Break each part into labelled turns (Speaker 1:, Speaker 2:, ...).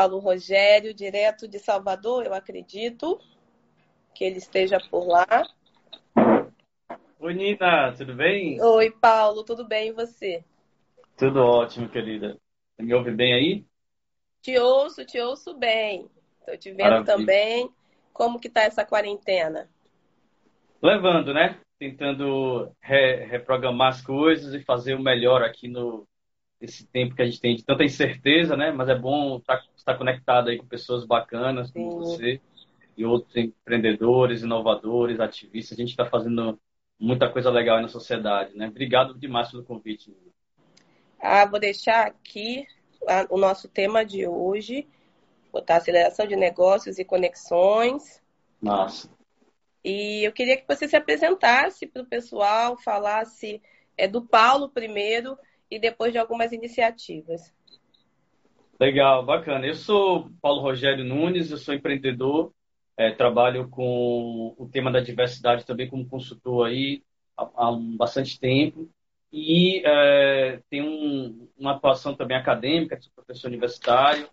Speaker 1: Paulo Rogério, direto de Salvador, eu acredito que ele esteja por lá.
Speaker 2: Oi, Nina, tudo bem?
Speaker 1: Oi, Paulo, tudo bem e você?
Speaker 2: Tudo ótimo, querida. Você me ouve bem aí?
Speaker 1: Te ouço, te ouço bem. Estou te vendo Maravilha. também. Como que tá essa quarentena?
Speaker 2: Levando, né? Tentando re reprogramar as coisas e fazer o melhor aqui no esse tempo que a gente tem de tanta incerteza, né? Mas é bom estar, tá, estar conectado aí com pessoas bacanas Sim. como você e outros empreendedores, inovadores, ativistas. A gente está fazendo muita coisa legal aí na sociedade, né? Obrigado demais pelo convite.
Speaker 1: Ah, vou deixar aqui o nosso tema de hoje, botar aceleração de negócios e conexões.
Speaker 2: Nossa.
Speaker 1: E eu queria que você se apresentasse para o pessoal, falasse é, do Paulo primeiro e depois de algumas iniciativas.
Speaker 2: Legal, bacana. Eu sou Paulo Rogério Nunes, eu sou empreendedor, é, trabalho com o tema da diversidade também como consultor aí há, há bastante tempo e é, tenho um, uma atuação também acadêmica, sou professor universitário.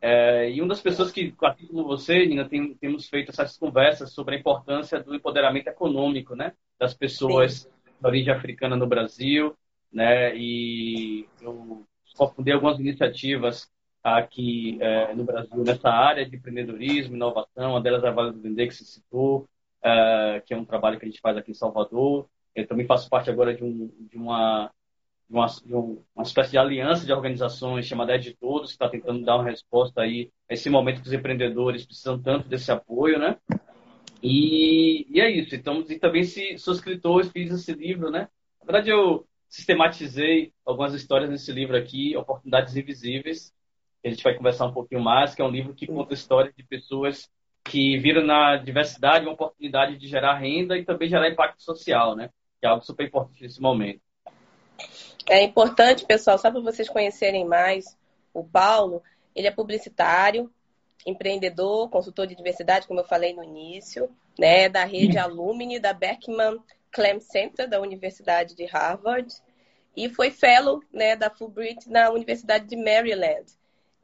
Speaker 2: É, e uma das pessoas que, assim como você, Nina, tem, temos feito essas conversas sobre a importância do empoderamento econômico né, das pessoas Sim. de origem africana no Brasil. Né, e eu fundei algumas iniciativas aqui é, no Brasil nessa área de empreendedorismo, inovação. Uma delas é a Vale do Vender, que se citou, é, que é um trabalho que a gente faz aqui em Salvador. Eu também faço parte agora de, um, de uma de uma, de uma espécie de aliança de organizações chamada de Todos, que está tentando dar uma resposta aí a esse momento que os empreendedores precisam tanto desse apoio, né? E, e é isso. Então, e também se, sou escritor, fiz esse livro, né? Na verdade, eu sistematizei algumas histórias nesse livro aqui, Oportunidades Invisíveis, que a gente vai conversar um pouquinho mais, que é um livro que conta histórias de pessoas que viram na diversidade uma oportunidade de gerar renda e também gerar impacto social, né? Que é algo super importante nesse momento.
Speaker 1: É importante, pessoal, só para vocês conhecerem mais o Paulo, ele é publicitário, empreendedor, consultor de diversidade, como eu falei no início, né, da rede Alumni da Beckman Clem Center da Universidade de Harvard e foi fellow, né, da Fulbright na Universidade de Maryland.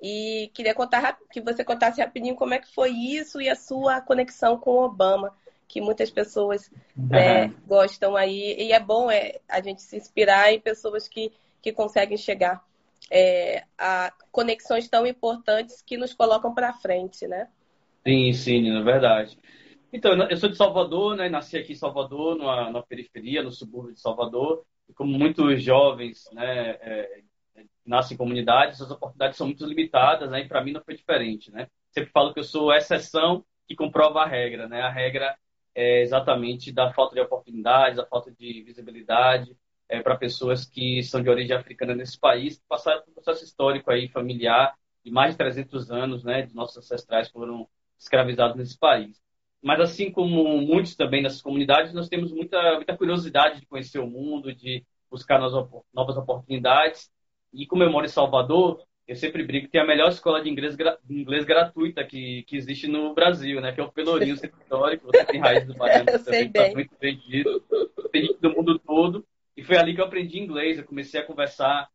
Speaker 1: E queria contar que você contasse rapidinho como é que foi isso e a sua conexão com o Obama, que muitas pessoas né, uhum. gostam aí. E é bom é, a gente se inspirar em pessoas que, que conseguem chegar é, a conexões tão importantes que nos colocam para frente, né?
Speaker 2: Sim, sim, na verdade. Então, eu sou de Salvador, né? Nasci aqui em Salvador, na periferia, no subúrbio de Salvador. Como muitos jovens, né, é, nascem em comunidades, as oportunidades são muito limitadas, né? E para mim não foi diferente, né? Sempre falo que eu sou exceção que comprova a regra, né? A regra é exatamente da falta de oportunidades, da falta de visibilidade é, para pessoas que são de origem africana nesse país, que passaram por um processo histórico aí, familiar, de mais de 300 anos, né, de nossos ancestrais foram escravizados nesse país. Mas assim como muitos também nessas comunidades, nós temos muita, muita curiosidade de conhecer o mundo, de buscar novas oportunidades. E como eu moro em Salvador, eu sempre brinco que tem a melhor escola de inglês, de inglês gratuita que, que existe no Brasil, né? Que é o Pelourinho Centro Histórico. Você tem raiz do Baiano também, está muito vendido. Tem gente do mundo todo. E foi ali que eu aprendi inglês. Eu comecei a conversar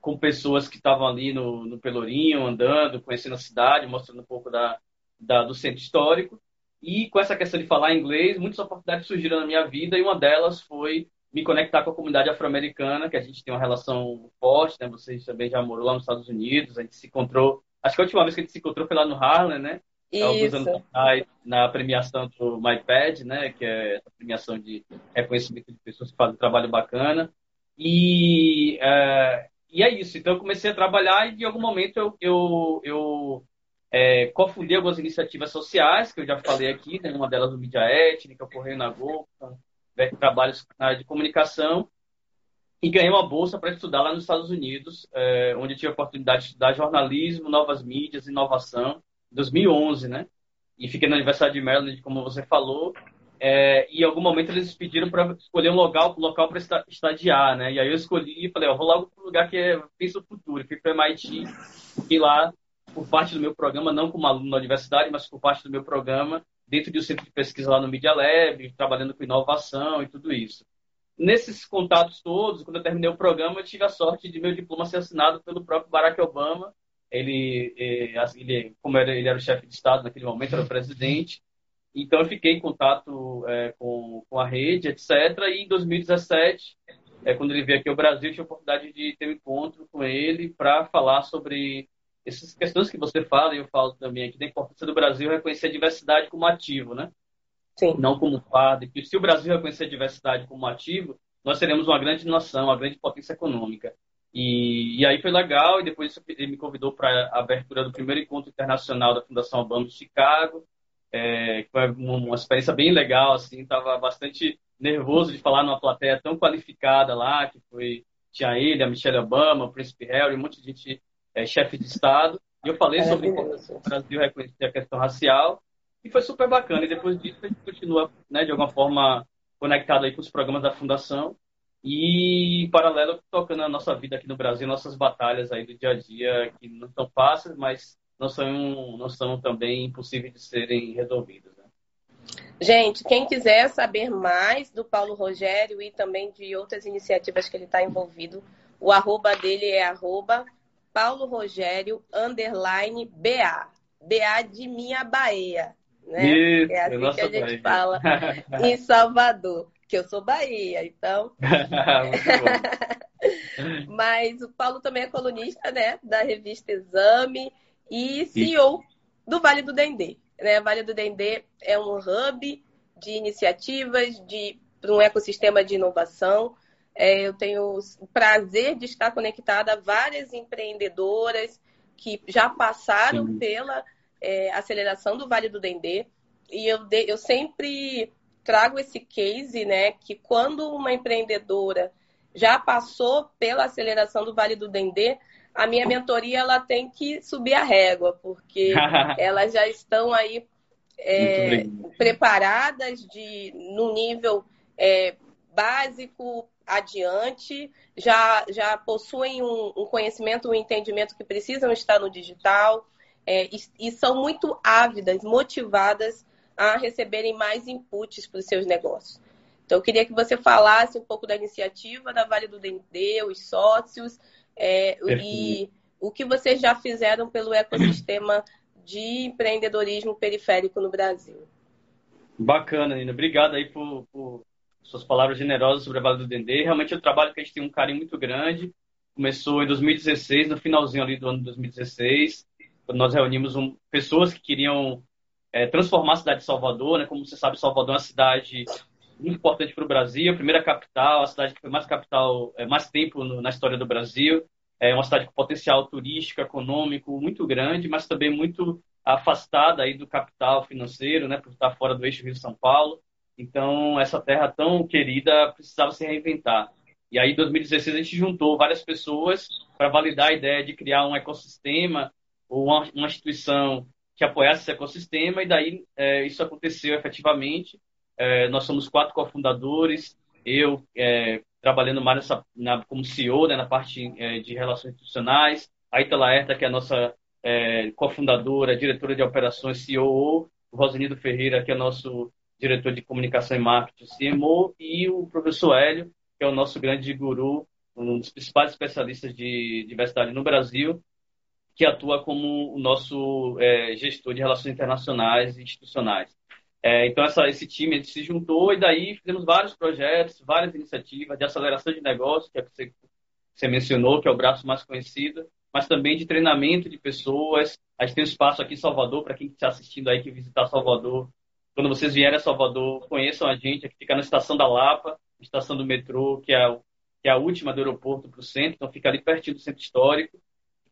Speaker 2: com pessoas que estavam ali no, no Pelourinho, andando, conhecendo a cidade, mostrando um pouco da, da, do centro histórico. E com essa questão de falar inglês, muitas oportunidades surgiram na minha vida e uma delas foi me conectar com a comunidade afro-americana, que a gente tem uma relação forte, né? Você também já morou lá nos Estados Unidos, a gente se encontrou, acho que a última vez que a gente se encontrou foi lá no Harlem, né?
Speaker 1: Isso. Alguns anos atrás,
Speaker 2: na premiação do MyPad, né? Que é a premiação de reconhecimento de pessoas que fazem um trabalho bacana. E, é, e é isso. Então, eu comecei a trabalhar e, de algum momento, eu, eu, eu é, algumas iniciativas sociais, que eu já falei aqui, né? uma delas do Mídia Étnica, Correio na Gol, né, trabalhos na área de comunicação e ganhei uma bolsa para estudar lá nos Estados Unidos, é, onde tive a oportunidade de estudar jornalismo, novas mídias, inovação, em 2011, né? E fiquei na Universidade de Maryland, como você falou, é, e em algum momento eles pediram para escolher um local, local para estadiar, né? E aí eu escolhi e falei, ó, vou logo para um lugar que é, penso o futuro. Fui para MIT, e lá, por parte do meu programa, não como aluno na universidade, mas por parte do meu programa, dentro de um centro de pesquisa lá no Media Lab, trabalhando com inovação e tudo isso. Nesses contatos todos, quando eu terminei o programa, eu tive a sorte de meu diploma ser assinado pelo próprio Barack Obama ele, assim, ele como ele era o chefe de Estado naquele momento, era o presidente, então eu fiquei em contato é, com, com a rede, etc. E em 2017, é, quando ele veio aqui ao Brasil, eu tive a oportunidade de ter um encontro com ele para falar sobre essas questões que você fala, e eu falo também aqui, da importância do Brasil reconhecer a diversidade como ativo, né? Sim. Não como fardo. E se o Brasil reconhecer a diversidade como ativo, nós seremos uma grande nação, uma grande potência econômica. E, e aí foi legal, e depois ele me convidou para a abertura do primeiro encontro internacional da Fundação Obama de Chicago, é, foi uma experiência bem legal, assim, estava bastante nervoso de falar numa plateia tão qualificada lá, que foi tinha ele, a Michelle Obama, o Príncipe Harry, um monte de gente, é, chefe de Estado, e eu falei sobre o Brasil reconhecer a questão racial, e foi super bacana, e depois disso a gente continua, né, de alguma forma, conectado aí com os programas da Fundação, e em paralelo tocando a nossa vida aqui no Brasil, nossas batalhas aí do dia a dia, que não são fáceis, mas não são, não são também impossíveis de serem resolvidas. Né?
Speaker 1: Gente, quem quiser saber mais do Paulo Rogério e também de outras iniciativas que ele está envolvido, o arroba dele é arroba Paulo Rogério underline BA. BA de minha Bahia. Né? Isso, é assim que a gente Bahia. fala em Salvador, que eu sou Bahia, então. Mas o Paulo também é colunista né, da revista Exame e CEO do Vale do Dendê. Né? Vale do Dendê é um hub de iniciativas, de um ecossistema de inovação. É, eu tenho o prazer de estar conectada a várias empreendedoras que já passaram Sim. pela é, aceleração do Vale do Dendê. E eu, de, eu sempre trago esse case, né, que quando uma empreendedora já passou pela aceleração do Vale do Dendê, a minha mentoria ela tem que subir a régua, porque elas já estão aí é, preparadas de no nível é, básico adiante, já, já possuem um, um, conhecimento, um entendimento que precisam estar no digital é, e, e, são muito ávidas, motivadas a receberem mais inputs para os seus negócios. Então, eu queria que você falasse um pouco da iniciativa da Vale do Dendê, os sócios, é, e o que vocês já fizeram pelo ecossistema de empreendedorismo periférico no Brasil.
Speaker 2: Bacana, Nina. Obrigado aí por, por suas palavras generosas sobre a Vale do Dendê. Realmente é um trabalho que a gente tem um carinho muito grande. Começou em 2016, no finalzinho ali do ano de 2016, quando nós reunimos um, pessoas que queriam é, transformar a cidade de Salvador, né? Como você sabe, Salvador é uma cidade muito importante para o Brasil, a primeira capital, a cidade que foi mais capital, é, mais tempo no, na história do Brasil. É uma cidade com potencial turístico, econômico muito grande, mas também muito afastada aí do capital financeiro, né, por estar fora do eixo Rio-São Paulo. Então, essa terra tão querida precisava se reinventar. E aí, em 2016, a gente juntou várias pessoas para validar a ideia de criar um ecossistema ou uma, uma instituição que apoiasse esse ecossistema, e daí é, isso aconteceu efetivamente. É, nós somos quatro cofundadores, eu é, trabalhando mais nessa, na, como CEO, né, na parte é, de relações institucionais, a Ita Laerta, que é a nossa é, cofundadora, diretora de operações, CEO, o Rosinildo Ferreira, que é nosso diretor de comunicação e marketing, CMO, e o professor Hélio, que é o nosso grande guru, um dos principais especialistas de diversidade no Brasil, que atua como o nosso é, gestor de relações internacionais e institucionais. É, então, essa, esse time se juntou e daí fizemos vários projetos, várias iniciativas de aceleração de negócio, que é que você, você mencionou, que é o braço mais conhecido, mas também de treinamento de pessoas. A gente tem um espaço aqui em Salvador, para quem está assistindo aí, que visitar Salvador. Quando vocês vierem a Salvador, conheçam a gente, aqui fica na Estação da Lapa, estação do metrô, que é, que é a última do aeroporto para o centro, então fica ali pertinho do centro histórico.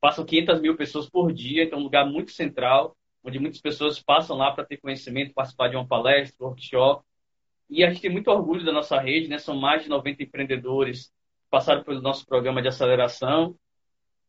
Speaker 2: Passam 500 mil pessoas por dia, então é um lugar muito central onde muitas pessoas passam lá para ter conhecimento, participar de uma palestra, workshop. E a gente tem muito orgulho da nossa rede, né? São mais de 90 empreendedores que passaram pelo nosso programa de aceleração.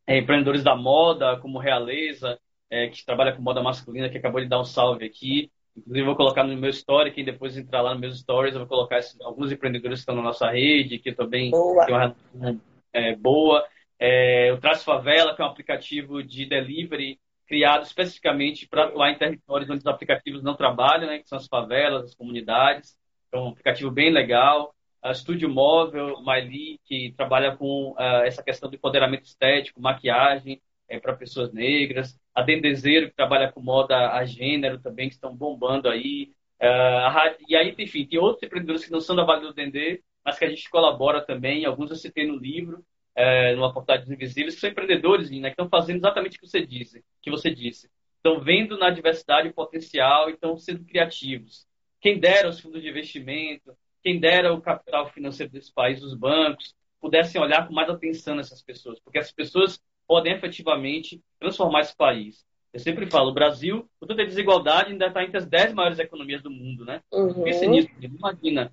Speaker 2: É, empreendedores da moda, como Realeza, é, que trabalha com moda masculina, que acabou de dar um salve aqui. Inclusive, vou colocar no meu story, quem depois entrar lá nos meus stories, eu vou colocar alguns empreendedores que estão na nossa rede, que também boa. tem uma relação é, boa. É, o Traz Favela, que é um aplicativo de delivery criado especificamente para atuar em territórios onde os aplicativos não trabalham, né, que são as favelas, as comunidades. É um aplicativo bem legal. A Estúdio Móvel, Miley, que trabalha com uh, essa questão do empoderamento estético, maquiagem. é, para pessoas negras, a Dendezeiro, que trabalha com moda a gênero também, que estão bombando aí. Uh, e aí, enfim, tem outros empreendedores que não são da Vale do Dendê, mas que a gente colabora também. Alguns eu citei no livro, é, numa portal dos Invisíveis, que são empreendedores né, que estão fazendo exatamente o que você disse. Que você disse. Estão vendo na diversidade o potencial e estão sendo criativos. Quem dera os fundos de investimento, quem dera o capital financeiro desse país, os bancos, pudessem olhar com mais atenção nessas pessoas, porque essas pessoas podem efetivamente transformar esse país. Eu sempre falo, o Brasil, com toda a desigualdade, ainda está entre as 10 maiores economias do mundo, né? Uhum. Pense nisso, imagina.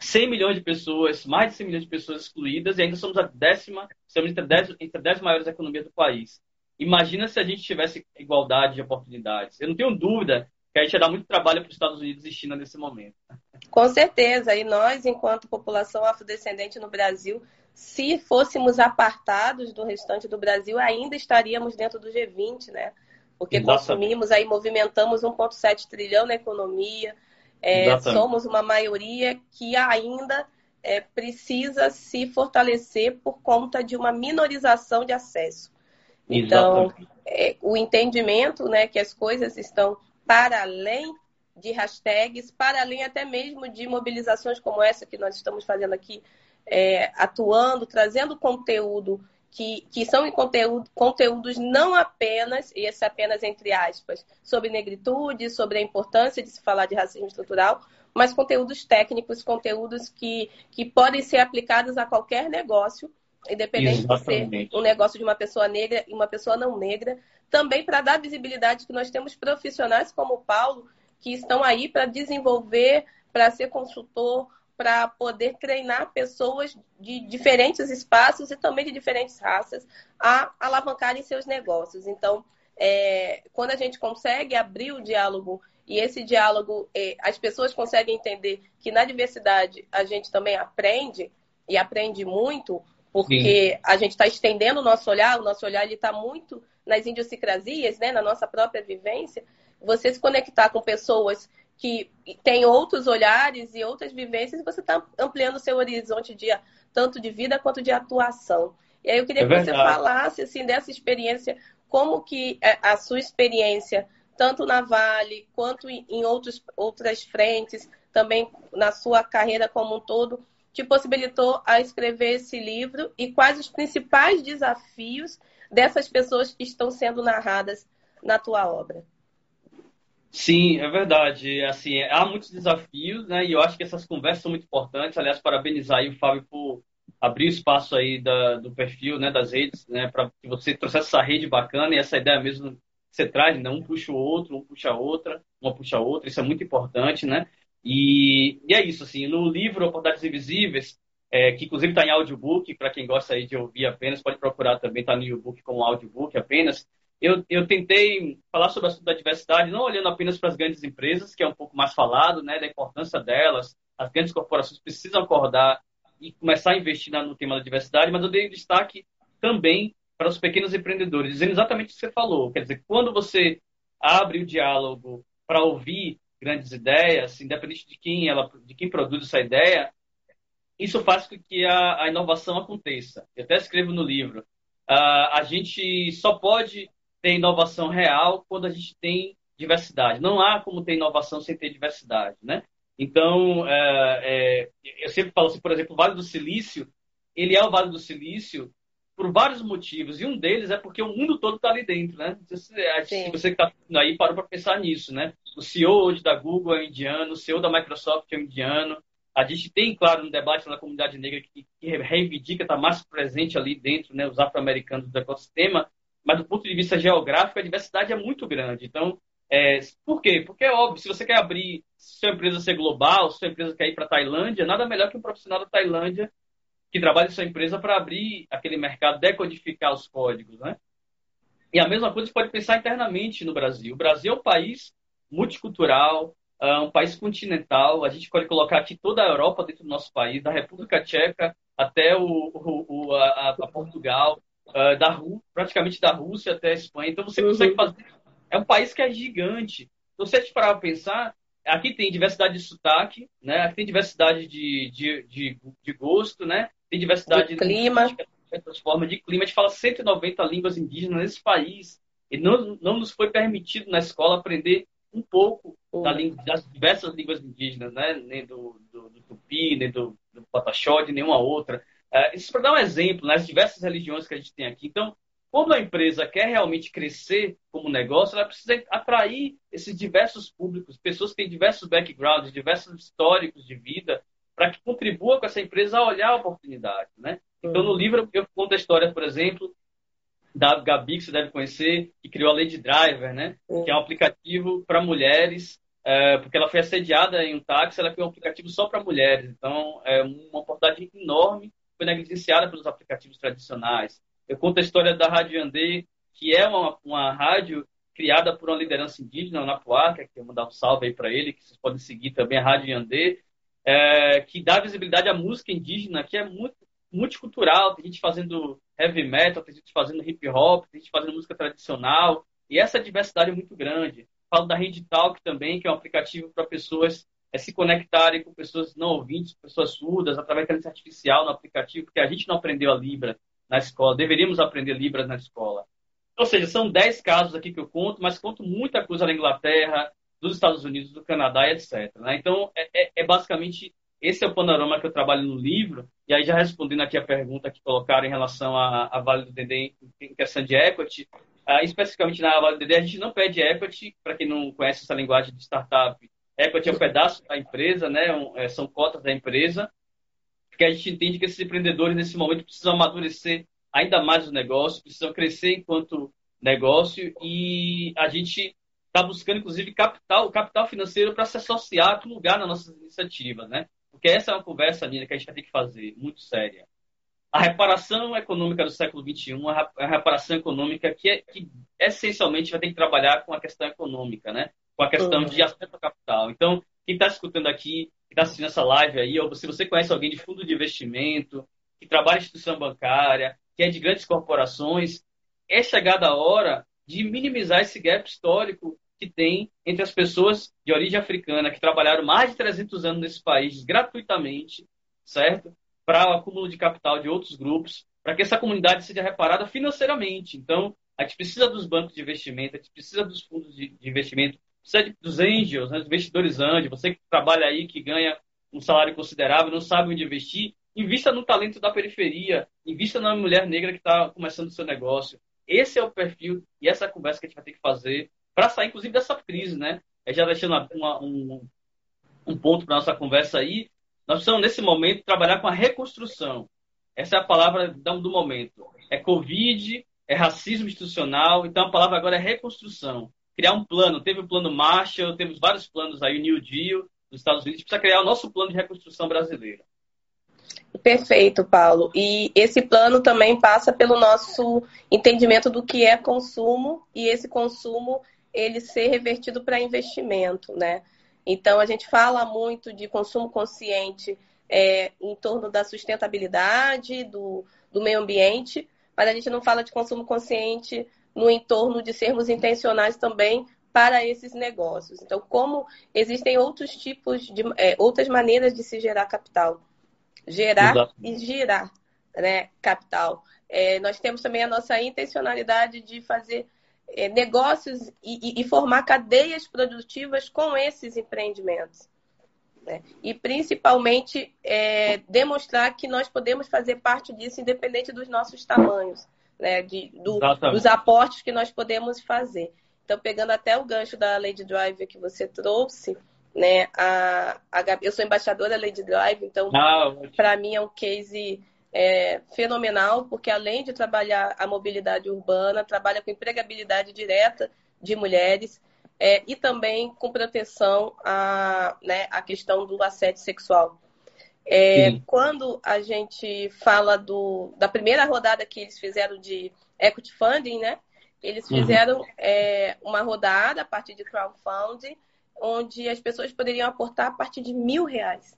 Speaker 2: 100 milhões de pessoas, mais de 100 milhões de pessoas excluídas, e ainda somos a décima, estamos entre 10, entre 10 maiores economias do país. Imagina se a gente tivesse igualdade de oportunidades. Eu não tenho dúvida que a gente ia dar muito trabalho para os Estados Unidos e China nesse momento.
Speaker 1: Com certeza. E nós, enquanto população afrodescendente no Brasil, se fôssemos apartados do restante do Brasil, ainda estaríamos dentro do G20, né? porque Exatamente. consumimos aí, movimentamos 1,7 trilhão na economia, é, somos uma maioria que ainda é, precisa se fortalecer por conta de uma minorização de acesso. Então, é, o entendimento né, que as coisas estão para além de hashtags, para além até mesmo de mobilizações como essa que nós estamos fazendo aqui, é, atuando, trazendo conteúdo que, que são em conteúdo, conteúdos não apenas, e esse apenas entre aspas, sobre negritude, sobre a importância de se falar de racismo estrutural, mas conteúdos técnicos, conteúdos que, que podem ser aplicados a qualquer negócio, independente Exatamente. de ser um negócio de uma pessoa negra e uma pessoa não negra, também para dar visibilidade que nós temos profissionais como o Paulo, que estão aí para desenvolver, para ser consultor, para poder treinar pessoas de diferentes espaços e também de diferentes raças a alavancarem seus negócios. Então, é, quando a gente consegue abrir o diálogo e esse diálogo, é, as pessoas conseguem entender que na diversidade a gente também aprende e aprende muito, porque Sim. a gente está estendendo o nosso olhar, o nosso olhar está muito nas idiosincrasias, né, na nossa própria vivência. Você se conectar com pessoas que tem outros olhares e outras vivências, e você está ampliando o seu horizonte de tanto de vida quanto de atuação. E aí eu queria é que você falasse assim dessa experiência, como que é a sua experiência, tanto na Vale quanto em outros, outras frentes, também na sua carreira como um todo, te possibilitou a escrever esse livro e quais os principais desafios dessas pessoas que estão sendo narradas na tua obra.
Speaker 2: Sim, é verdade. Assim, há muitos desafios, né? E eu acho que essas conversas são muito importantes. Aliás, parabenizar aí o Fábio por abrir espaço aí da, do perfil, né, das redes, né, para que você trouxesse essa rede bacana e essa ideia mesmo que você traz, né? Um puxa o outro, um puxa a outra, uma puxa a outra. Isso é muito importante, né? E, e é isso, assim. No livro Oportunidades Invisíveis, é, que inclusive está em audiobook, para quem gosta aí de ouvir apenas, pode procurar também, está no e-book como audiobook apenas eu, eu tentei falar sobre o assunto da diversidade, não olhando apenas para as grandes empresas, que é um pouco mais falado, né, da importância delas. As grandes corporações precisam acordar e começar a investir no tema da diversidade, mas eu dei destaque também para os pequenos empreendedores, dizendo exatamente o que você falou. Quer dizer, quando você abre o diálogo para ouvir grandes ideias, independente de quem ela, de quem produz essa ideia, isso faz com que a, a inovação aconteça. Eu até escrevo no livro. Uh, a gente só pode ter inovação real quando a gente tem diversidade. Não há como ter inovação sem ter diversidade, né? Então, é, é, eu sempre falo assim, por exemplo, o Vale do Silício, ele é o Vale do Silício por vários motivos, e um deles é porque o mundo todo está ali dentro, né? Se, se você que está aí parou para pensar nisso, né? O CEO hoje da Google é indiano, o CEO da Microsoft é indiano, a gente tem, claro, um debate na comunidade negra que, que reivindica estar tá mais presente ali dentro, né, os afro-americanos do ecossistema, mas do ponto de vista geográfico, a diversidade é muito grande. Então, é, por quê? Porque é óbvio, se você quer abrir, se sua empresa ser global, se sua empresa quer ir para a Tailândia, nada melhor que um profissional da Tailândia que trabalhe em sua empresa para abrir aquele mercado, decodificar os códigos, né? E a mesma coisa você pode pensar internamente no Brasil. O Brasil é um país multicultural, é um país continental. A gente pode colocar aqui toda a Europa dentro do nosso país, da República Tcheca até o, o, o a, a Portugal uh, da praticamente da Rússia até a Espanha. Então você uhum. consegue fazer. É um país que é gigante. Então, se a gente parar para pensar, aqui tem diversidade de sotaque, né? Aqui tem diversidade de, de, de, de gosto, né? Tem diversidade
Speaker 1: de clima.
Speaker 2: transforma de clima. A gente fala 190 línguas indígenas nesse país. E não, não nos foi permitido na escola aprender um pouco da língua, das diversas línguas indígenas, né? nem do, do, do Tupi, nem do, do Pataxó, de nenhuma outra. Uh, isso para dar um exemplo, nas né? diversas religiões que a gente tem aqui. Então, quando a empresa quer realmente crescer como negócio, ela precisa atrair esses diversos públicos, pessoas que têm diversos backgrounds, diversos históricos de vida, para que contribua com essa empresa a olhar a oportunidade. Né? Então, no livro, eu conto a história, por exemplo, da Gabi, que você deve conhecer, que criou a Lady Driver, né? que é um aplicativo para mulheres, é, porque ela foi assediada em um táxi, ela criou um aplicativo só para mulheres. Então, é uma oportunidade enorme, foi negligenciada pelos aplicativos tradicionais. Eu conto a história da Rádio Andê, que é uma, uma rádio criada por uma liderança indígena, na Puaca, que eu vou mandar um salve aí para ele, que vocês podem seguir também, a Rádio Andê, é, que dá visibilidade à música indígena, que é muito multicultural, tem gente fazendo heavy metal, tem gente fazendo hip hop, tem gente fazendo música tradicional, e essa diversidade é muito grande. Falo da Rede Talk também, que é um aplicativo para pessoas é, se conectarem com pessoas não ouvintes, pessoas surdas, através da inteligência artificial no aplicativo, porque a gente não aprendeu a Libra na escola, deveríamos aprender Libras na escola. Ou seja, são 10 casos aqui que eu conto, mas conto muita coisa da Inglaterra, dos Estados Unidos, do Canadá etc. Né? Então, é, é, é, basicamente esse é o panorama que eu trabalho no livro. E aí, já respondendo aqui a pergunta que colocaram em relação à Vale do Dendê em questão de equity, uh, especificamente na Vale do Dendê, a gente não pede equity, para quem não conhece essa linguagem de startup, equity é um pedaço da empresa, né? Um, é, são cotas da empresa porque a gente entende que esses empreendedores, nesse momento, precisam amadurecer ainda mais o negócio, precisam crescer enquanto negócio e a gente está buscando, inclusive, capital, capital financeiro para se associar com lugar nas nossas iniciativas, né? Porque essa é uma conversa, Nina, que a gente vai ter que fazer, muito séria. A reparação econômica do século XXI, a reparação econômica que, é, que essencialmente vai ter que trabalhar com a questão econômica, né? Com a questão uhum. de acesso ao capital. Então, quem está escutando aqui que está assistindo essa live aí, ou se você conhece alguém de fundo de investimento, que trabalha em instituição bancária, que é de grandes corporações, é chegada a hora de minimizar esse gap histórico que tem entre as pessoas de origem africana que trabalharam mais de 300 anos nesse país gratuitamente, certo? Para o acúmulo de capital de outros grupos, para que essa comunidade seja reparada financeiramente. Então, a gente precisa dos bancos de investimento, a gente precisa dos fundos de investimento, precisa dos angels, né, dos investidores anjos. Você que trabalha aí, que ganha um salário considerável, não sabe onde investir, invista no talento da periferia, invista na mulher negra que está começando o seu negócio. Esse é o perfil e essa conversa que a gente vai ter que fazer para sair, inclusive, dessa crise, né? É já deixando uma, um, um ponto para nossa conversa aí. Nós precisamos, nesse momento, trabalhar com a reconstrução. Essa é a palavra do momento. É Covid, é racismo institucional, então a palavra agora é reconstrução criar um plano. Teve o plano Marshall, temos vários planos aí, o New Deal dos Estados Unidos, precisa criar o nosso plano de reconstrução brasileira.
Speaker 1: Perfeito, Paulo. E esse plano também passa pelo nosso entendimento do que é consumo e esse consumo ele ser revertido para investimento, né? Então a gente fala muito de consumo consciente é, em torno da sustentabilidade, do, do meio ambiente, mas a gente não fala de consumo consciente no entorno de sermos intencionais também para esses negócios. Então, como existem outros tipos de é, outras maneiras de se gerar capital, gerar Exato. e girar, né, capital. É, nós temos também a nossa intencionalidade de fazer é, negócios e, e, e, formar cadeias produtivas com esses empreendimentos. Né? E principalmente é, demonstrar que nós podemos fazer parte disso independente dos nossos tamanhos né, de, do, dos aportes que nós podemos fazer. Então, pegando até o gancho da Lady Drive que você trouxe, né, a, a eu sou embaixadora da Lady Drive, então, ah, para mim é um case é, fenomenal, porque além de trabalhar a mobilidade urbana, trabalha com empregabilidade direta de mulheres é, e também com proteção à, né, à questão do assédio sexual. É, quando a gente fala do, da primeira rodada que eles fizeram de equity funding, né? Eles uhum. fizeram uhum. é, uma rodada a partir de crowdfunding, onde as pessoas poderiam aportar a partir de mil reais.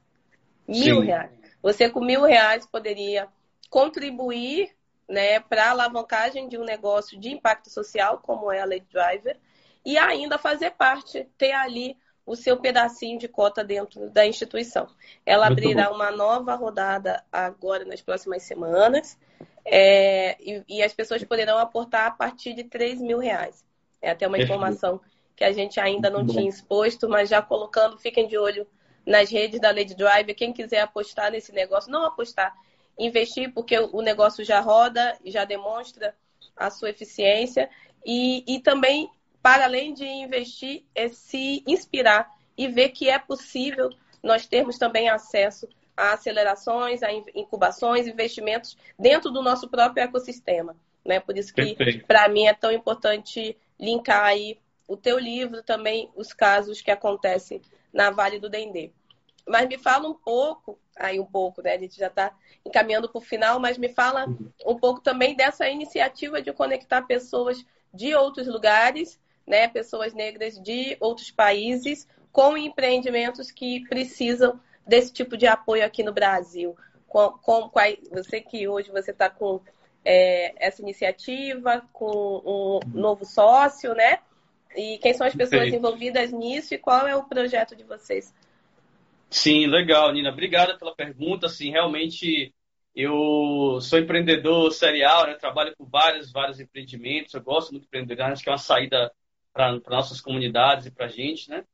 Speaker 1: Mil Sim. reais. Você com mil reais poderia contribuir né, para a alavancagem de um negócio de impacto social, como é a Lady Driver, e ainda fazer parte, ter ali o seu pedacinho de cota dentro da instituição. Ela Muito abrirá bom. uma nova rodada agora nas próximas semanas. é, e, e, as pessoas poderão aportar a partir de 3 mil reais. É até uma informação que a gente ainda não tinha exposto, mas já colocando, fiquem de olho nas redes da Lady Drive. Quem quiser apostar nesse negócio, não apostar, investir, porque o negócio já roda, já demonstra a sua eficiência. E, e também, para além de investir, é se inspirar e ver que é possível nós termos também acesso a acelerações, a incubações, investimentos dentro do nosso próprio ecossistema. Né? Por isso que, para mim, é tão importante linkar aí o teu livro também, os casos que acontecem na Vale do Dendê. Mas me fala um pouco, aí um pouco, né? A gente já está encaminhando para o final, mas me fala um pouco também dessa iniciativa de conectar pessoas de outros lugares, né? Pessoas negras de outros países com empreendimentos que precisam desse tipo de apoio aqui no Brasil. Com, com, você que hoje você está com é, essa iniciativa, com um novo sócio, né? E quem são as pessoas Sim. envolvidas nisso e qual é o projeto de vocês?
Speaker 2: Sim, legal, Nina. Obrigada pela pergunta. Sim, realmente eu sou empreendedor serial, né? trabalho com vários, vários empreendimentos. Eu gosto muito de empreender, acho que é uma saída para nossas comunidades e para a gente, né?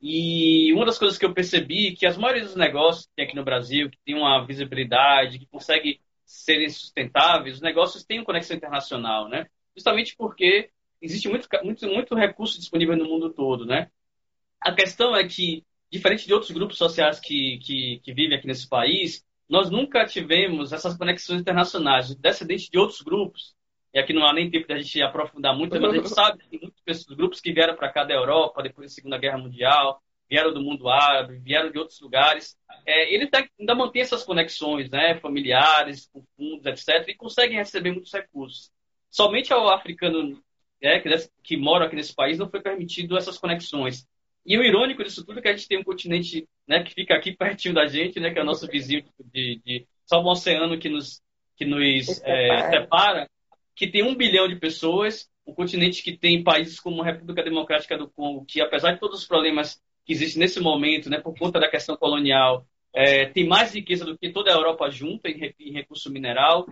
Speaker 2: E uma das coisas que eu percebi é que as maiores dos negócios que tem aqui no Brasil, que tem uma visibilidade, que consegue serem sustentáveis, os negócios têm uma conexão internacional, né? Justamente porque existe muito, muito, muito recurso disponível no mundo todo, né? A questão é que, diferente de outros grupos sociais que, que, que vivem aqui nesse país, nós nunca tivemos essas conexões internacionais, descendentes de outros grupos e aqui não há nem tempo de a gente aprofundar muito, mas a gente sabe que muitos grupos que vieram para cá da Europa depois da Segunda Guerra Mundial, vieram do mundo árabe, vieram de outros lugares. É, eles ainda mantêm essas conexões né, familiares, com fundos, etc., e conseguem receber muitos recursos. Somente ao africano é, que, que mora aqui nesse país não foi permitido essas conexões. E o irônico disso tudo é que a gente tem um continente né, que fica aqui pertinho da gente, né, que é o nosso vizinho de, de só um oceano que nos, que nos é, separa que tem um bilhão de pessoas, um continente que tem países como a República Democrática do Congo, que apesar de todos os problemas que existem nesse momento, né, por conta da questão colonial, é, tem mais riqueza do que toda a Europa junta em, em recurso mineral.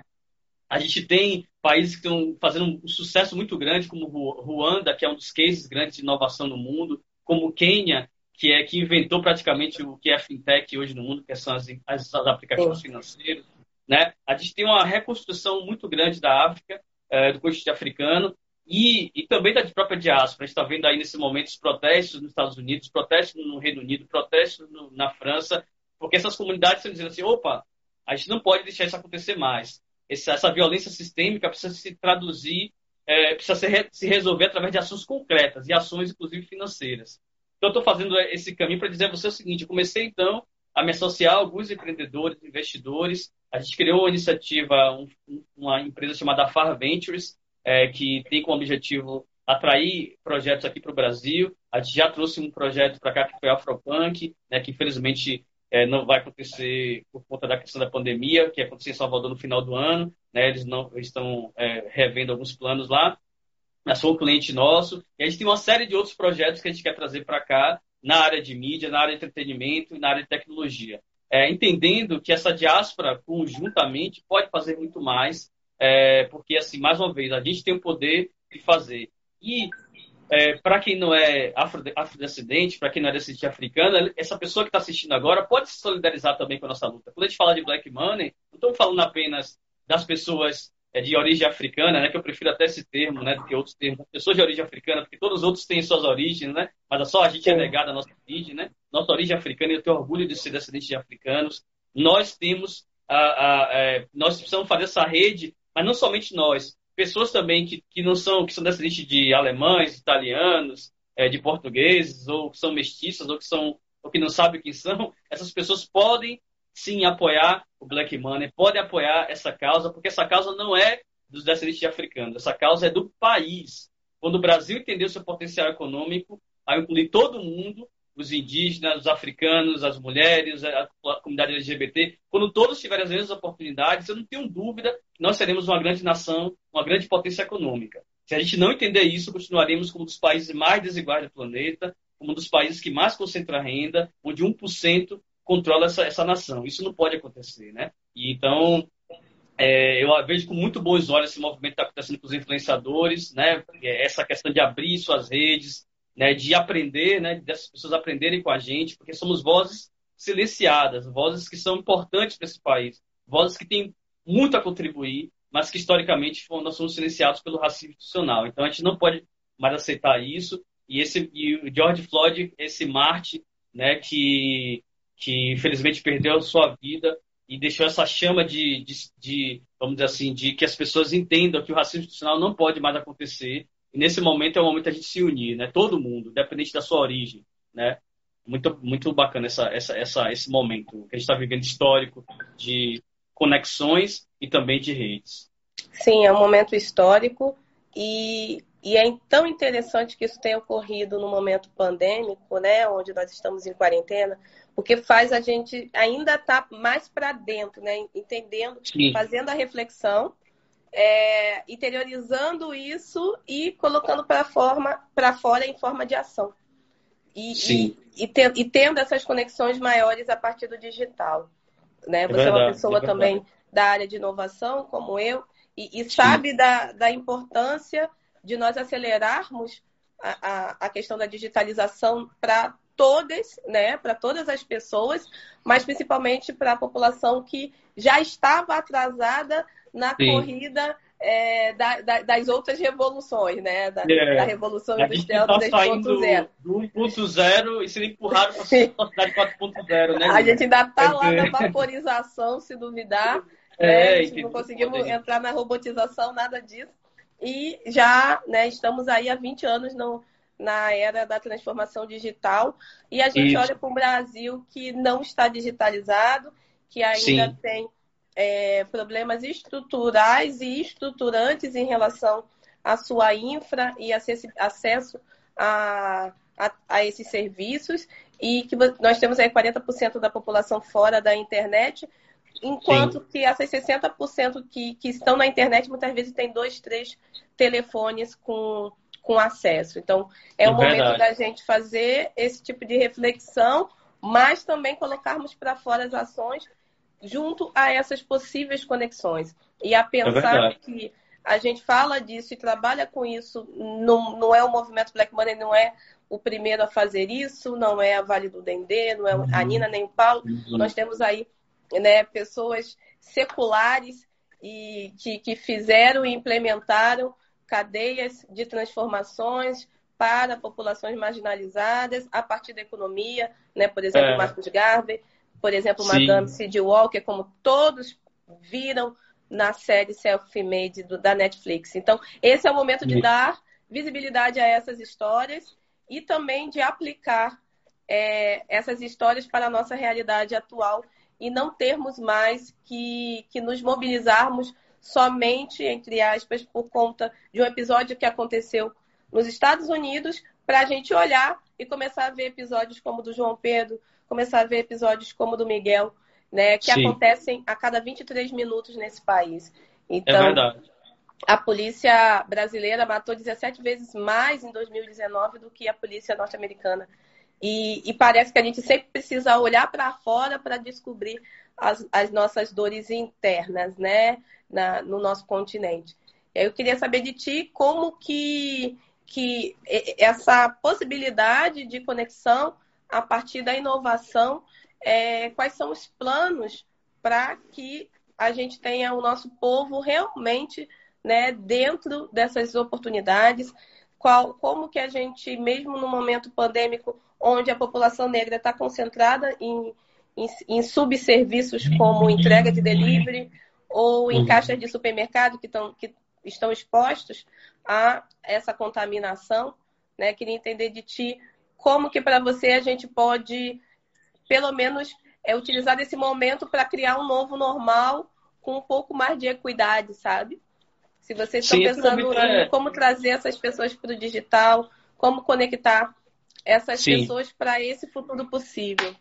Speaker 2: A gente tem países que estão fazendo um sucesso muito grande, como Ruanda, que é um dos cases grandes de inovação no mundo, como Quênia, que é que inventou praticamente o que é a fintech hoje no mundo, que são as, as, as aplicativos financeiros. Né? A gente tem uma reconstrução muito grande da África é, do continente africano e, e também da própria diáspora. A gente está vendo aí nesse momento os protestos nos Estados Unidos, protestos no Reino Unido, protestos no, na França, porque essas comunidades estão dizendo assim: opa, a gente não pode deixar isso acontecer mais. Essa, essa violência sistêmica precisa se traduzir, é, precisa se, se resolver através de ações concretas e ações, inclusive, financeiras. Então, eu estou fazendo esse caminho para dizer a você o seguinte: eu comecei então a me associar a alguns empreendedores, investidores, a gente criou uma iniciativa, um, uma empresa chamada Far Ventures, é, que tem como objetivo atrair projetos aqui para o Brasil. A gente já trouxe um projeto para cá que foi Afropunk, né, que infelizmente é, não vai acontecer por conta da questão da pandemia, que aconteceu em Salvador no final do ano. Né, eles não estão é, revendo alguns planos lá. Mas foi um cliente nosso. E a gente tem uma série de outros projetos que a gente quer trazer para cá na área de mídia, na área de entretenimento e na área de tecnologia é, entendendo que essa diáspora conjuntamente pode fazer muito mais, é, porque, assim, mais uma vez, a gente tem o poder de fazer. E é, para quem não é afrodescendente, para quem não é descendente africano, essa pessoa que está assistindo agora pode se solidarizar também com a nossa luta. Quando a gente fala de Black Money, não estamos falando apenas das pessoas é, de origem africana, né, que eu prefiro até esse termo, né, do que outros termos, pessoas de origem africana, porque todos os outros têm suas origens, né, mas só a gente é negada a nossa origem, né, nossa origem africana, e eu tenho orgulho de ser descendente de africanos. Nós temos, a, a, a, é, nós precisamos fazer essa rede, mas não somente nós, pessoas também que, que não são, que são descendentes de alemães, italianos, é, de portugueses, ou que são mestiças, ou que são, ou que não sabem quem são, essas pessoas podem sim apoiar o Black Money, pode apoiar essa causa, porque essa causa não é dos descendentes de africanos, essa causa é do país. Quando o Brasil entendeu seu potencial econômico, a incluir todo mundo, os indígenas, os africanos, as mulheres, a comunidade LGBT, quando todos tiverem as mesmas oportunidades, eu não tenho dúvida que nós seremos uma grande nação, uma grande potência econômica. Se a gente não entender isso, continuaremos como um dos países mais desiguais do planeta, como um dos países que mais concentra renda, onde 1% controla essa, essa nação. Isso não pode acontecer, né? E então, é, eu vejo com muito bons olhos esse movimento que está acontecendo com os influenciadores, né? Essa questão de abrir suas redes, né? De aprender, né? Dessas pessoas aprenderem com a gente, porque somos vozes silenciadas, vozes que são importantes para esse país, vozes que têm muito a contribuir, mas que historicamente nós somos silenciados pelo racismo institucional. Então a gente não pode mais aceitar isso. E esse e o George Floyd, esse Marte, né? Que que infelizmente perdeu a sua vida e deixou essa chama de, de, de, vamos dizer assim, de que as pessoas entendam que o racismo institucional não pode mais acontecer. E nesse momento é o momento da gente se unir, né? Todo mundo, independente da sua origem, né? Muito, muito bacana essa, essa, essa, esse momento que a gente está vivendo histórico de conexões e também de redes.
Speaker 1: Sim, é um momento histórico e, e é tão interessante que isso tenha ocorrido no momento pandêmico, né? Onde nós estamos em quarentena, porque faz a gente ainda estar tá mais para dentro, né? Entendendo, Sim. fazendo a reflexão, é, interiorizando isso e colocando para forma para fora em forma de ação. E, e, e, te, e, tendo essas conexões maiores a partir do digital. Né? É Você é, verdade, é uma pessoa é também da área de inovação, como eu, e, e sabe da, da importância de nós acelerarmos a, a, a questão da digitalização para todas, né, para todas as pessoas, mas principalmente para a população que já estava atrasada na Sim. corrida é, da, da, das outras revoluções, né? Da, é. da Revolução Industrial
Speaker 2: tá 3.0. Do 1.0 e sendo empurrado para a sociedade 4.0, né?
Speaker 1: A gente ainda está lá na vaporização, se duvidar. É, né? A gente não conseguimos entrar na robotização, nada disso. E já né, estamos aí há 20 anos no, na era da transformação digital. E a gente Isso. olha para um Brasil que não está digitalizado, que ainda Sim. tem é, problemas estruturais e estruturantes em relação à sua infra e acesso a, a, a esses serviços, e que nós temos aí 40% da população fora da internet, enquanto Sim. que essas 60% que, que estão na internet muitas vezes têm dois, três telefones com com acesso. Então, é, é o verdade. momento da gente fazer esse tipo de reflexão, mas também colocarmos para fora as ações junto a essas possíveis conexões. E a pensar é que a gente fala disso e trabalha com isso, não, não é o movimento Black Money, não é o primeiro a fazer isso, não é a Vale do Dendê, não é a uhum. Nina nem o Paulo. Uhum. Nós temos aí né, pessoas seculares e que, que fizeram e implementaram cadeias de transformações para populações marginalizadas a partir da economia, né? por exemplo, é. Marcos Garvey, por exemplo, Sim. Madame C.D. Walker, como todos viram na série Self-Made da Netflix. Então, esse é o momento de dar visibilidade a essas histórias e também de aplicar é, essas histórias para a nossa realidade atual e não termos mais que, que nos mobilizarmos somente, entre aspas, por conta de um episódio que aconteceu nos Estados Unidos, para a gente olhar e começar a ver episódios como o do João Pedro, começar a ver episódios como o do Miguel, né, que Sim. acontecem a cada 23 minutos nesse país. Então, é verdade. a polícia brasileira matou 17 vezes mais em 2019 do que a polícia norte-americana. E, e, parece que a gente sempre precisa olhar para fora para descobrir as, as, nossas dores internas, né? na, no nosso continente. Eu queria saber de ti como que, que essa possibilidade de conexão a partir da inovação, é, quais são os planos para que a gente tenha o nosso povo realmente né, dentro dessas oportunidades, qual, como que a gente, mesmo no momento pandêmico, onde a população negra está concentrada em, em, em subserviços como entrega de delivery, ou em caixas de supermercado que, tão, que estão expostos a essa contaminação. Né? Queria entender de ti como que para você a gente pode, pelo menos, é, utilizar desse momento para criar um novo normal com um pouco mais de equidade, sabe? Se vocês estão Sim, pensando é... em como trazer essas pessoas para o digital, como conectar essas Sim. pessoas para esse futuro possível.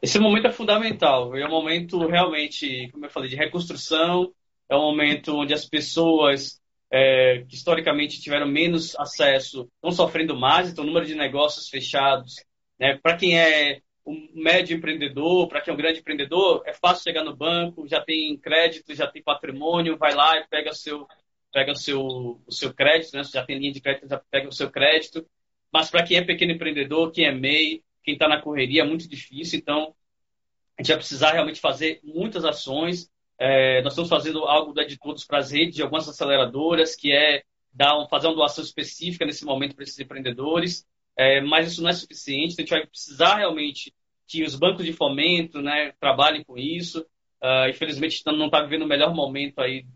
Speaker 2: Esse momento é fundamental. É um momento realmente, como eu falei, de reconstrução. É um momento onde as pessoas é, que historicamente tiveram menos acesso estão sofrendo mais. Então, o número de negócios fechados. Né? Para quem é o médio empreendedor, para quem é um grande empreendedor, é fácil chegar no banco, já tem crédito, já tem patrimônio, vai lá e pega seu, pega o seu, o seu crédito, né? já tem linha de crédito, já pega o seu crédito. Mas para quem é pequeno empreendedor, quem é MEI, quem está na correria, é muito difícil. Então, a gente vai precisar realmente fazer muitas ações. É, nós estamos fazendo algo da de todos para as redes de algumas aceleradoras, que é dar fazer uma doação específica nesse momento para esses empreendedores. É, mas isso não é suficiente. Então, a gente vai precisar realmente que os bancos de fomento né, trabalhem com isso. Uh, infelizmente, não está vivendo o melhor momento aí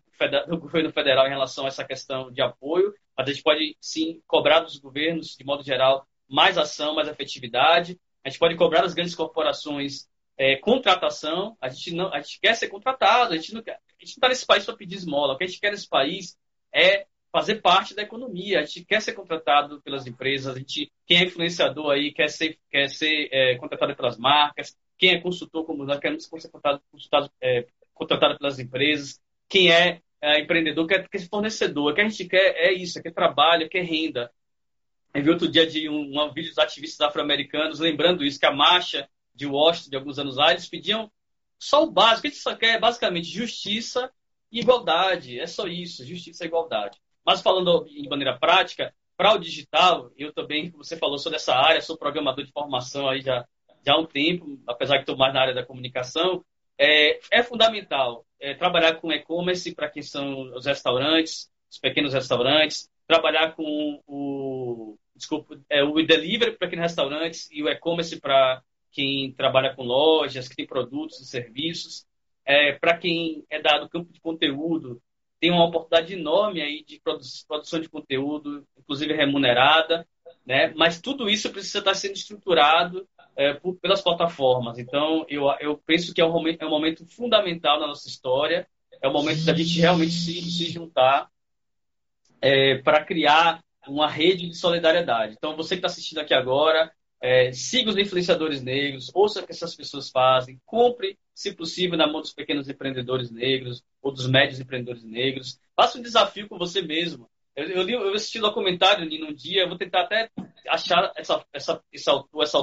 Speaker 2: do governo federal em relação a essa questão de apoio, mas a gente pode sim cobrar dos governos, de modo geral, mais ação, mais efetividade. A gente pode cobrar das grandes corporações é, contratação. A gente não, a gente quer ser contratado. A gente não está nesse país para pedir esmola. O que a gente quer nesse país é fazer parte da economia. A gente quer ser contratado pelas empresas. A gente, quem é influenciador aí quer ser, quer ser é, contratado pelas marcas. Quem é consultor como nós queremos ser contratado, consultado, é, contratado pelas empresas. Quem é, é empreendedor quer, quer ser fornecedor. O que a gente quer é isso, é quer trabalho, quer renda. Eu vi outro dia de um, um vídeo dos ativistas afro-americanos lembrando isso, que a marcha de Washington de alguns anos lá, eles pediam só o básico. A gente só quer basicamente justiça e igualdade. É só isso, justiça e igualdade. Mas falando de maneira prática, para o digital, eu também, como você falou, sou dessa área, sou programador de formação aí já, já há um tempo, apesar que estou mais na área da comunicação. É, é fundamental é, trabalhar com e-commerce para quem são os restaurantes, os pequenos restaurantes, trabalhar com o, desculpa, é, o delivery para aqueles restaurantes e o e-commerce para quem trabalha com lojas, que tem produtos e serviços. É, para quem é dado campo de conteúdo, tem uma oportunidade enorme aí de produção de conteúdo, inclusive remunerada, né? Mas tudo isso precisa estar sendo estruturado é, por, pelas plataformas. Então, eu, eu penso que é um, momento, é um momento fundamental na nossa história, é o momento da gente realmente se, se juntar é, para criar uma rede de solidariedade. Então, você que está assistindo aqui agora, é, siga os influenciadores negros, ouça o que essas pessoas fazem, compre, se possível, na mão dos pequenos empreendedores negros ou dos médios empreendedores negros. Faça um desafio com você mesmo. Eu, eu, eu assisti um documentário ali num dia, eu vou tentar até achar essa, essa, essa, essa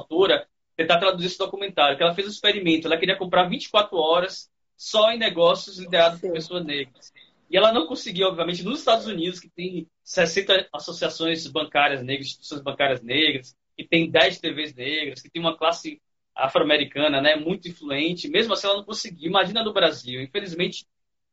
Speaker 2: tentar traduzir esse documentário, que ela fez um experimento, ela queria comprar 24 horas só em negócios liderados por pessoas negras. E ela não conseguiu, obviamente, nos Estados Unidos, que tem 60 associações bancárias negras, instituições bancárias negras, que tem 10 TVs negras, que tem uma classe afro-americana né, muito influente, mesmo assim ela não conseguiu. Imagina no Brasil. Infelizmente,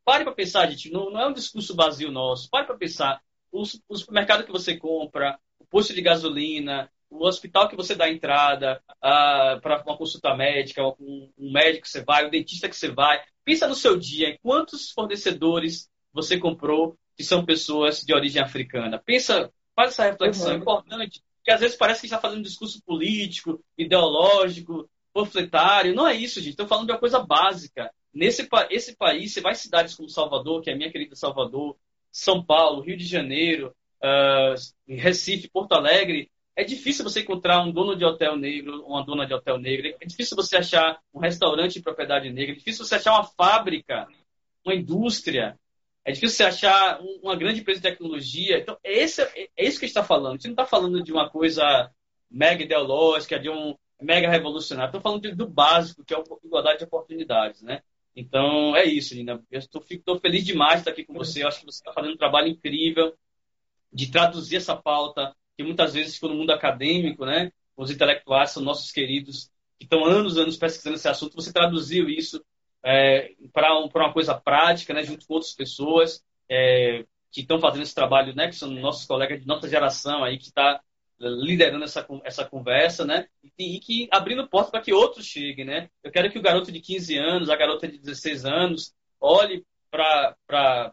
Speaker 2: pare para pensar, gente, não, não, é um discurso vazio nosso. Pare para pensar. O, o, supermercado que você compra, o posto de gasolina, o hospital que você dá entrada para uma consulta médica, um, um médico que você vai, o dentista que você vai. Pensa no seu dia, em quantos fornecedores você comprou que são pessoas de origem africana. Pensa, faz essa reflexão uhum. importante que às vezes parece que está fazendo um discurso político, ideológico, panfletário. Não é isso, gente. Estou falando de uma coisa básica. Nesse esse país, você vai cidades como Salvador, que é a minha querida Salvador, São Paulo, Rio de Janeiro, uh, Recife, Porto Alegre, é difícil você encontrar um dono de hotel negro, uma dona de hotel negro. É difícil você achar um restaurante de propriedade negra. É difícil você achar uma fábrica, uma indústria é difícil você achar uma grande empresa de tecnologia. Então, é, esse, é, isso que a gente está falando. A gente não está falando de uma coisa mega ideológica, de um mega revolucionário. Estou falando de, do básico, que é a igualdade de oportunidades, né? Então, é isso, Nina. Eu estou feliz demais de estar aqui com você. Eu acho que você está fazendo um trabalho incrível de traduzir essa pauta, que muitas vezes ficou no mundo acadêmico, né? Os intelectuais são nossos queridos, que estão anos, anos pesquisando esse assunto. Você traduziu isso é, para um, uma coisa prática, né, junto com outras pessoas é, que estão fazendo esse trabalho, né, que são nossos colegas de nossa geração aí, que está liderando essa, essa conversa, né, e, e que abrindo porta para que outros cheguem, né. Eu quero que o garoto de 15 anos, a garota de 16 anos, olhe para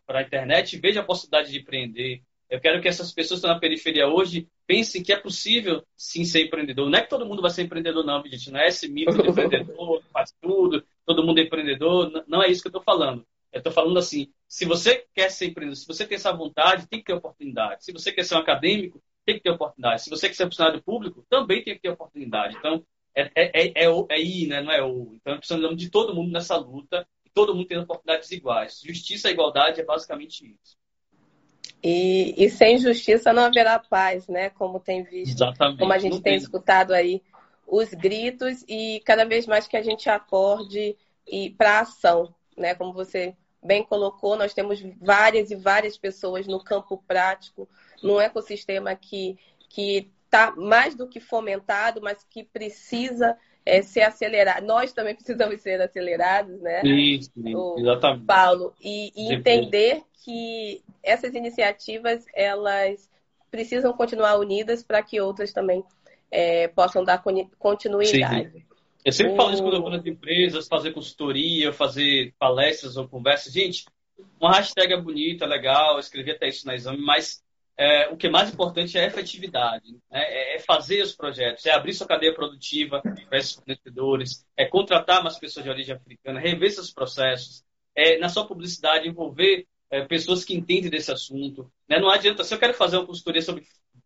Speaker 2: a internet e veja a possibilidade de empreender. Eu quero que essas pessoas que estão na periferia hoje pensem que é possível sim ser empreendedor. Não é que todo mundo vai ser empreendedor, não, gente. Não é esse mito de empreendedor, faz tudo, todo mundo é empreendedor. Não é isso que eu estou falando. Eu estou falando assim: se você quer ser empreendedor, se você tem essa vontade, tem que ter oportunidade. Se você quer ser um acadêmico, tem que ter oportunidade. Se você quer ser funcionário público, também tem que ter oportunidade. Então, é, é, é, é, é I, né? não é O. Então, precisamos de todo mundo nessa luta, todo mundo tendo oportunidades iguais. Justiça e igualdade é basicamente isso.
Speaker 1: E, e, sem justiça não haverá paz, né? Como tem visto,
Speaker 2: Exatamente.
Speaker 1: como a gente tem, tem escutado aí os gritos e cada vez mais que a gente acorde e para ação, né? Como você bem colocou, nós temos várias e várias pessoas no campo prático, num ecossistema que que está mais do que fomentado, mas que precisa é, ser acelerado. Nós também precisamos ser acelerados, né?
Speaker 2: Isso, exatamente.
Speaker 1: Paulo, e, e entender que essas iniciativas elas precisam continuar unidas para que outras também é, possam dar continuidade. Sim.
Speaker 2: Eu sempre falo isso quando eu vou nas empresas, fazer consultoria, fazer palestras ou conversas. Gente, uma hashtag é bonita, legal, escrevi até isso na exame, mas é, o que é mais importante é a efetividade, né? é, é, fazer os projetos, é abrir sua cadeia produtiva para esses fornecedores, é contratar mais pessoas de origem africana, rever seus processos, é, na sua publicidade envolver é, pessoas que entendem desse assunto. Né? Não adianta, se eu quero fazer uma consultoria sobre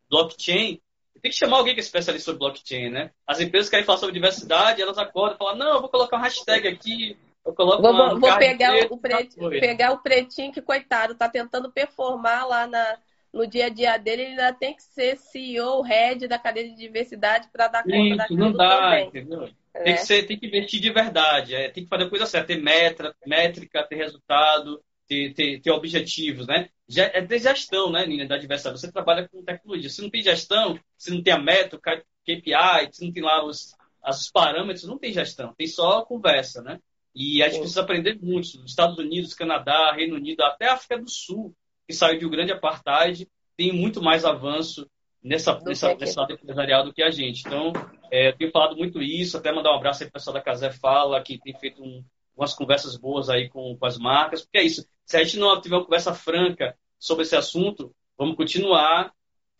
Speaker 2: blockchain, tem que chamar alguém que é especialista sobre blockchain, né? As empresas querem falar sobre diversidade, elas acordam e falam, não, eu vou colocar uma hashtag aqui, eu coloco
Speaker 1: vou,
Speaker 2: uma,
Speaker 1: vou pegar, preto, o pretinho, pegar o pretinho que, coitado, está tentando performar lá na, no dia a dia dele, ele ainda tem que ser CEO, head da cadeia de diversidade para dar conta Isso, daquilo
Speaker 2: não dá,
Speaker 1: também.
Speaker 2: entendeu? É. Tem, que ser, tem que investir de verdade, é, tem que fazer a coisa certa, ter metra, métrica, ter resultado, ter, ter, ter objetivos, né? Já, é ter gestão, né, Nina, da diversidade. Você trabalha com tecnologia. Se não tem gestão, se não tem a meta, o KPI, se não tem lá os, os parâmetros, não tem gestão, tem só conversa, né? E a gente precisa aprender muito. Estados Unidos, Canadá, Reino Unido, até África do Sul, que saiu de um grande apartheid, tem muito mais avanço nessa, nessa, nessa lado empresarial do que a gente. Então, é, eu tenho falado muito isso, até mandar um abraço aí para o pessoal da Casé Fala, que tem feito um, umas conversas boas aí com, com as marcas, porque é isso. Se a gente não tiver uma conversa franca sobre esse assunto, vamos continuar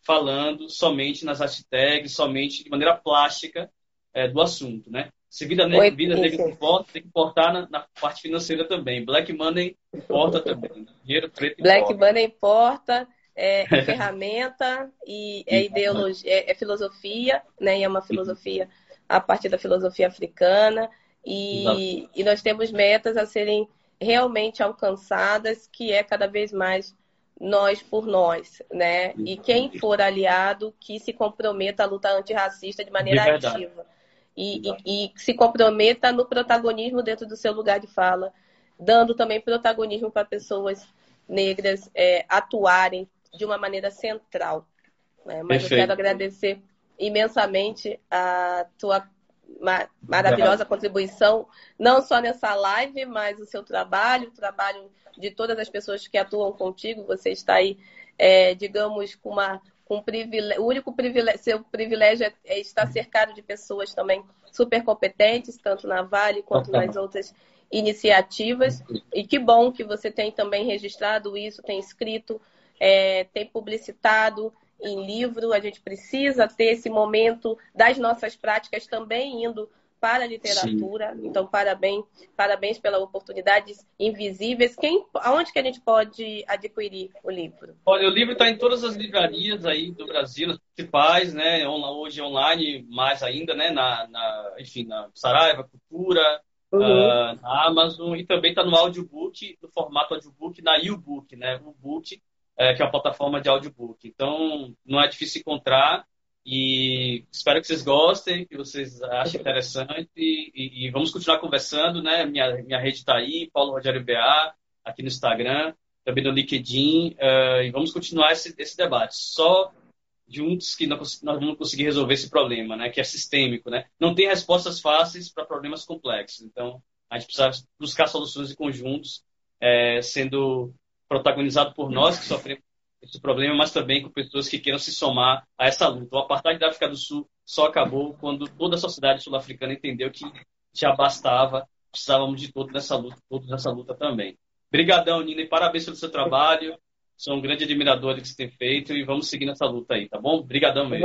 Speaker 2: falando somente nas hashtags, somente de maneira plástica é, do assunto, né? Se vida, Oi, vida negra importa, tem que importar na, na, parte financeira também. Black Money importa também. Dinheiro preto
Speaker 1: Black importa. Money importa, é, ferramenta e é ideologia, é, é, filosofia, né? E é uma filosofia a partir da filosofia africana. E, e nós temos metas a serem realmente alcançadas, que é cada vez mais nós por nós, né? E quem for aliado que se comprometa à luta antirracista de maneira de ativa. E, e, e, se comprometa no protagonismo dentro do seu lugar de fala, dando também protagonismo para pessoas negras é, atuarem de uma maneira central. Né? Mas Perfeito. eu quero agradecer imensamente a tua maravilhosa contribuição, não só nessa live, mas o seu trabalho, o trabalho de todas as pessoas que atuam contigo. Você está aí, é, digamos, com uma com o único privilégio, seu privilégio é, é, estar cercado de pessoas também super competentes, tanto na Vale quanto nas outras iniciativas. E que bom que você tem também registrado isso, tem escrito, é, tem publicitado em livro. A gente precisa ter esse momento das nossas práticas também indo para a literatura. Sim. Então, parabéns, parabéns pela oportunidades invisíveis. Quem, aonde que a gente pode adquirir o livro?
Speaker 2: Olha, o livro está em todas as livrarias aí do Brasil, as principais, né? Hoje online, mais ainda, né? Na, na enfim, na Saraiva, Cultura, uhum. uh, na Amazon e também está no audiobook, no formato audiobook, na YouBook, né? O book, é, que é a plataforma de audiobook. Então, não é difícil encontrar. E espero que vocês gostem, que vocês achem interessante. E, e vamos continuar conversando, né? Minha, minha rede está aí, Paulo Rogério BA, aqui no Instagram, também no LinkedIn. Uh, e vamos continuar esse, esse debate. Só juntos que nós, nós vamos conseguir resolver esse problema, né? Que é sistêmico, né? Não tem respostas fáceis para problemas complexos. Então, a gente precisa buscar soluções em conjuntos, é, sendo protagonizado por nós que sofremos esse problema, mas também com pessoas que queiram se somar a essa luta. O apartheid da África do Sul só acabou quando toda a sociedade sul-africana entendeu que já bastava, precisávamos de todos nessa luta, todos nessa luta também. Obrigadão, Nina, e parabéns pelo seu trabalho. Sou um grande admirador do que você tem feito e vamos seguir nessa luta aí, tá bom? Obrigadão mesmo.